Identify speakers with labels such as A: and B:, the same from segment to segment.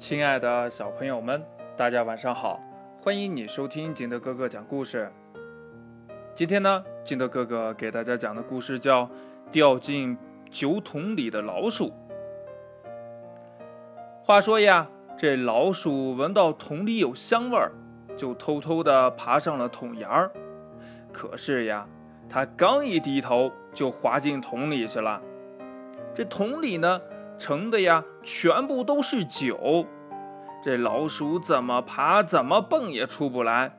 A: 亲爱的小朋友们，大家晚上好！欢迎你收听金德哥哥讲故事。今天呢，金德哥哥给大家讲的故事叫《掉进酒桶里的老鼠》。话说呀，这老鼠闻到桶里有香味儿，就偷偷地爬上了桶沿儿。可是呀，它刚一低头，就滑进桶里去了。这桶里呢？盛的呀，全部都是酒，这老鼠怎么爬怎么蹦也出不来。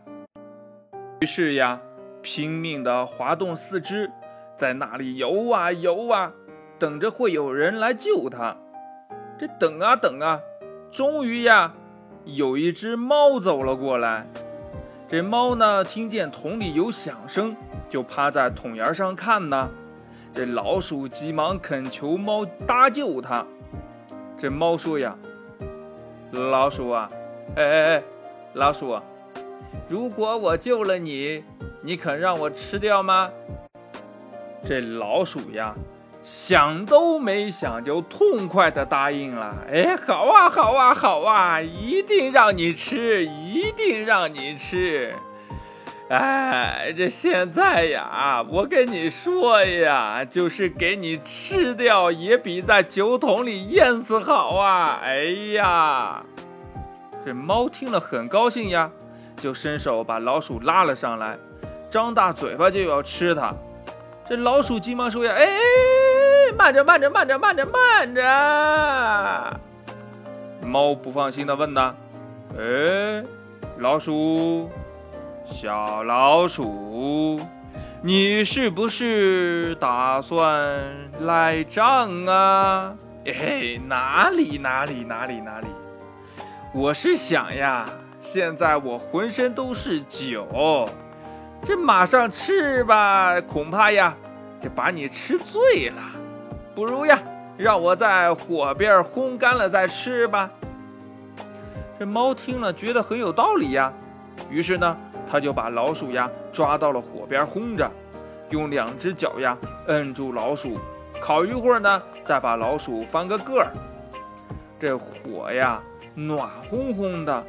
A: 于是呀，拼命地滑动四肢，在那里游啊游啊，等着会有人来救它。这等啊等啊，终于呀，有一只猫走了过来。这猫呢，听见桶里有响声，就趴在桶沿上看呢。这老鼠急忙恳求猫搭救它。这猫说呀：“老鼠啊，哎哎哎，老鼠，如果我救了你，你肯让我吃掉吗？”这老鼠呀，想都没想就痛快的答应了。哎，好啊，好啊，好啊，一定让你吃，一定让你吃。哎，这现在呀，我跟你说呀，就是给你吃掉，也比在酒桶里淹死好啊！哎呀，这猫听了很高兴呀，就伸手把老鼠拉了上来，张大嘴巴就要吃它。这老鼠急忙说呀：“哎，慢着，慢着，慢着，慢着，慢着！”猫不放心的问呢：“哎，老鼠？”小老鼠，你是不是打算赖账啊？嘿嘿，哪里哪里哪里哪里！我是想呀，现在我浑身都是酒，这马上吃吧，恐怕呀，这把你吃醉了。不如呀，让我在火边烘干了再吃吧。这猫听了，觉得很有道理呀，于是呢。他就把老鼠呀抓到了火边烘着，用两只脚呀摁住老鼠，烤一会儿呢，再把老鼠翻个个儿。这火呀暖烘烘的，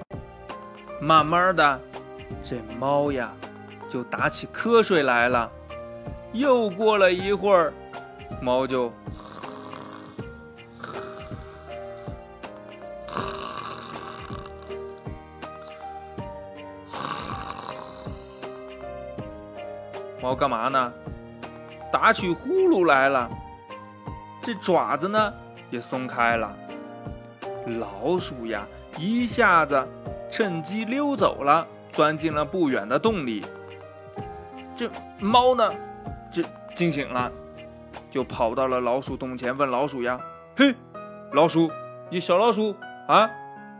A: 慢慢的，这猫呀就打起瞌睡来了。又过了一会儿，猫就。猫干嘛呢？打起呼噜来了。这爪子呢也松开了。老鼠呀，一下子趁机溜走了，钻进了不远的洞里。这猫呢，这惊醒了，就跑到了老鼠洞前，问老鼠呀：“嘿，老鼠，你小老鼠啊，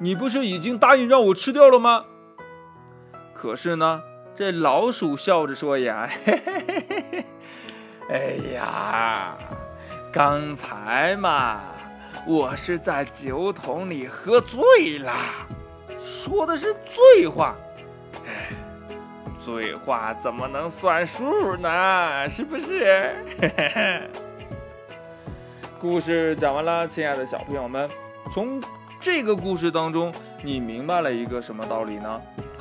A: 你不是已经答应让我吃掉了吗？可是呢？”这老鼠笑着说：“呀，嘿嘿嘿嘿嘿，哎呀，刚才嘛，我是在酒桶里喝醉了，说的是醉话。哎，醉话怎么能算数呢？是不是？”嘿嘿嘿。故事讲完了，亲爱的小朋友们，从这个故事当中，你明白了一个什么道理呢？